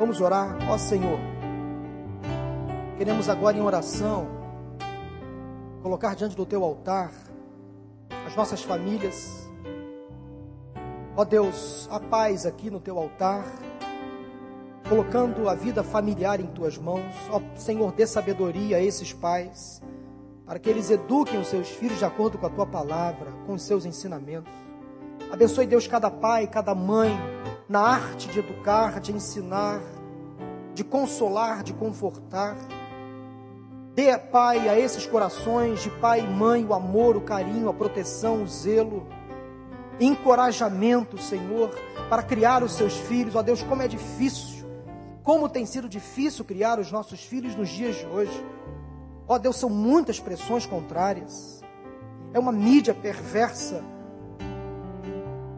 Vamos orar, ó Senhor. Queremos agora em oração colocar diante do teu altar as nossas famílias. Ó Deus, a paz aqui no teu altar, colocando a vida familiar em tuas mãos. Ó Senhor, dê sabedoria a esses pais, para que eles eduquem os seus filhos de acordo com a tua palavra, com os seus ensinamentos. Abençoe Deus cada pai, cada mãe, na arte de educar, de ensinar, de consolar, de confortar. Dê, Pai, a esses corações de pai e mãe o amor, o carinho, a proteção, o zelo, encorajamento, Senhor, para criar os seus filhos. Ó Deus, como é difícil, como tem sido difícil criar os nossos filhos nos dias de hoje. Ó Deus, são muitas pressões contrárias, é uma mídia perversa,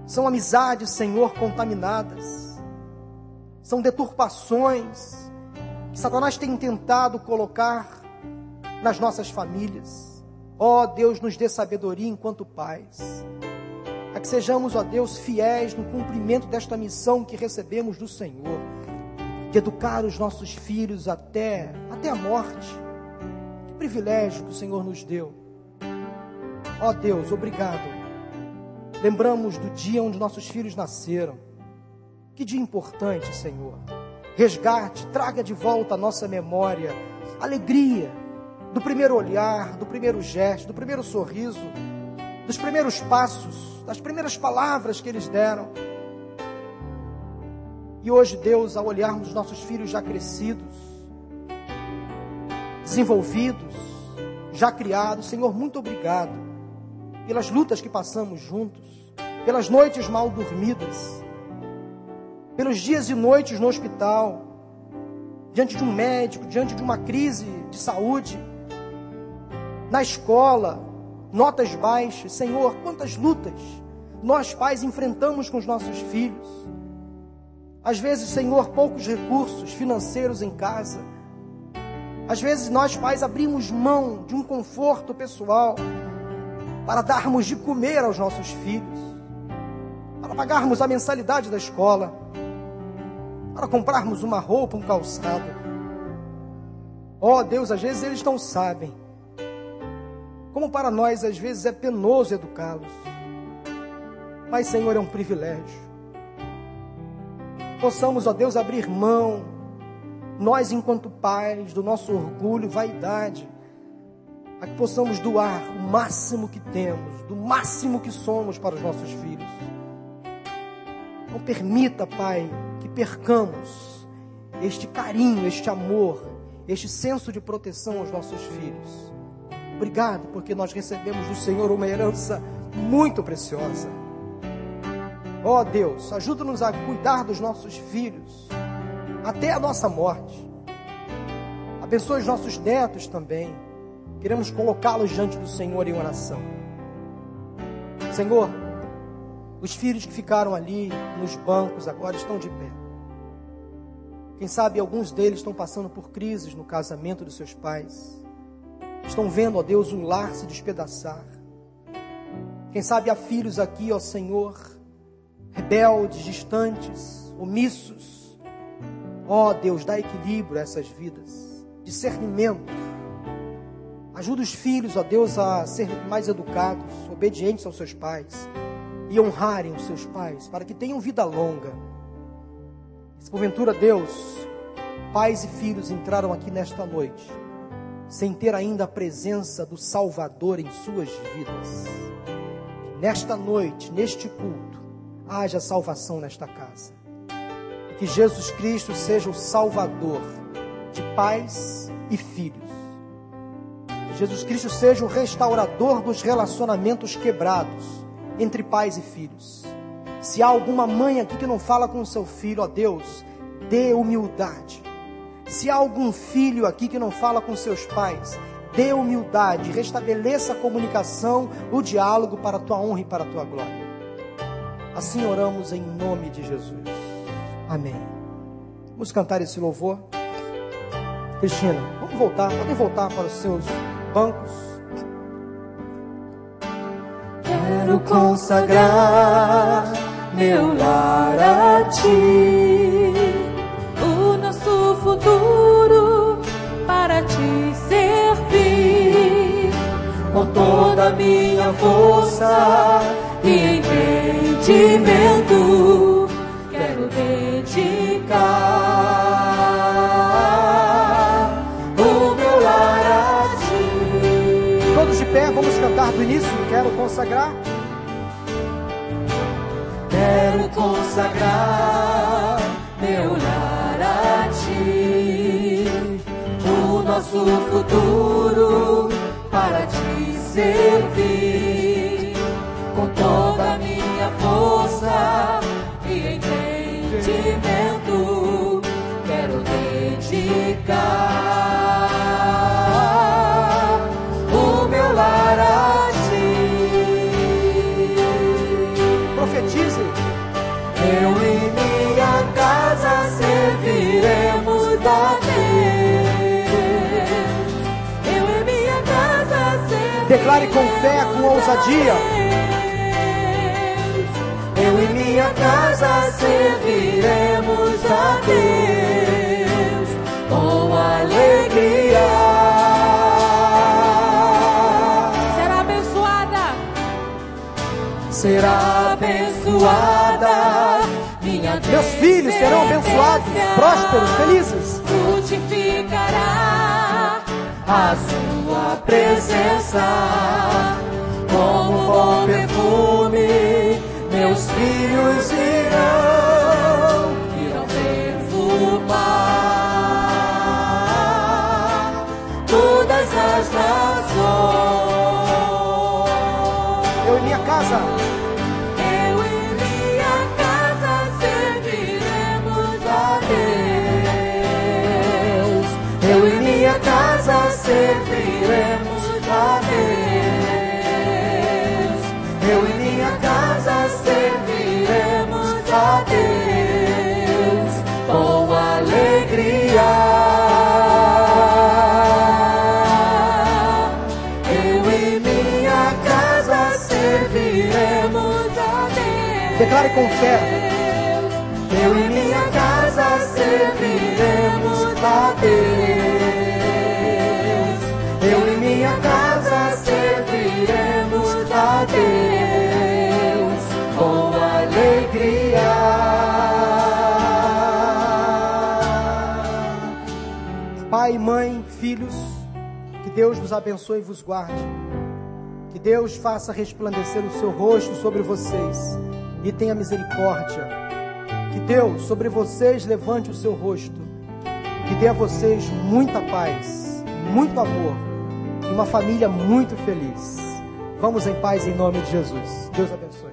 são amizades, Senhor, contaminadas, são deturpações que Satanás tem tentado colocar nas nossas famílias. Ó oh, Deus, nos dê sabedoria enquanto pais. A que sejamos, ó oh Deus, fiéis no cumprimento desta missão que recebemos do Senhor. de educar os nossos filhos até, até a morte. Que privilégio que o Senhor nos deu. Ó oh Deus, obrigado. Lembramos do dia onde nossos filhos nasceram. Que dia importante, Senhor. Resgate, traga de volta a nossa memória, alegria do primeiro olhar, do primeiro gesto, do primeiro sorriso, dos primeiros passos, das primeiras palavras que eles deram. E hoje, Deus, ao olharmos nossos filhos já crescidos, desenvolvidos, já criados, Senhor, muito obrigado pelas lutas que passamos juntos, pelas noites mal dormidas, pelos dias e noites no hospital, diante de um médico, diante de uma crise de saúde, na escola, notas baixas. Senhor, quantas lutas nós pais enfrentamos com os nossos filhos. Às vezes, Senhor, poucos recursos financeiros em casa. Às vezes, nós pais abrimos mão de um conforto pessoal para darmos de comer aos nossos filhos, para pagarmos a mensalidade da escola, para comprarmos uma roupa, um calçado. Oh Deus, às vezes eles não sabem como para nós às vezes é penoso educá-los. Mas, Senhor, é um privilégio. Possamos, ó Deus, abrir mão, nós enquanto pais, do nosso orgulho, vaidade, a que possamos doar o máximo que temos, do máximo que somos para os nossos filhos. Não permita, Pai, que percamos este carinho, este amor, este senso de proteção aos nossos filhos. Obrigado, porque nós recebemos do Senhor uma herança muito preciosa. Ó oh, Deus, ajuda-nos a cuidar dos nossos filhos até a nossa morte. Abençoe os nossos netos também. Queremos colocá-los diante do Senhor em oração. Senhor, os filhos que ficaram ali nos bancos agora estão de pé. Quem sabe alguns deles estão passando por crises no casamento dos seus pais estão vendo, ó Deus, um lar se despedaçar. Quem sabe há filhos aqui, ó Senhor, rebeldes, distantes, omissos. Ó Deus, dá equilíbrio a essas vidas, discernimento. Ajuda os filhos, ó Deus, a ser mais educados, obedientes aos seus pais e honrarem os seus pais, para que tenham vida longa. Se porventura, Deus, pais e filhos entraram aqui nesta noite sem ter ainda a presença do Salvador em suas vidas. Nesta noite, neste culto, haja salvação nesta casa. Que Jesus Cristo seja o Salvador de pais e filhos. Que Jesus Cristo seja o restaurador dos relacionamentos quebrados entre pais e filhos. Se há alguma mãe aqui que não fala com seu filho, ó Deus, dê humildade se há algum filho aqui que não fala com seus pais, dê humildade, restabeleça a comunicação, o diálogo para a tua honra e para a tua glória. Assim oramos em nome de Jesus. Amém. Vamos cantar esse louvor. Cristina, vamos voltar, podem voltar para os seus bancos. Quero consagrar meu lar a ti toda a minha força e entendimento. Quero dedicar o meu lar a ti. Todos de pé, vamos cantar do início. Quero consagrar. Quero consagrar meu lar a ti, o nosso futuro para te servir com toda a minha força e entendimento. Quero dedicar Declare com fé, com ousadia. Eu e minha casa serviremos a Deus. alegria. Será abençoada. Será abençoada minha Meus filhos serão abençoados, prósperos, felizes. A sua presença como bom perfume. Meus filhos irão, irão perfumar todas as nações. Eu e minha casa fé. Eu e minha casa serviremos a Deus. Eu e minha casa serviremos a Deus com alegria. Pai, mãe, filhos, que Deus vos abençoe e vos guarde. Que Deus faça resplandecer o seu rosto sobre vocês e tenha misericórdia. Que Deus sobre vocês levante o seu rosto. Que dê a vocês muita paz, muito amor e uma família muito feliz. Vamos em paz em nome de Jesus. Deus abençoe.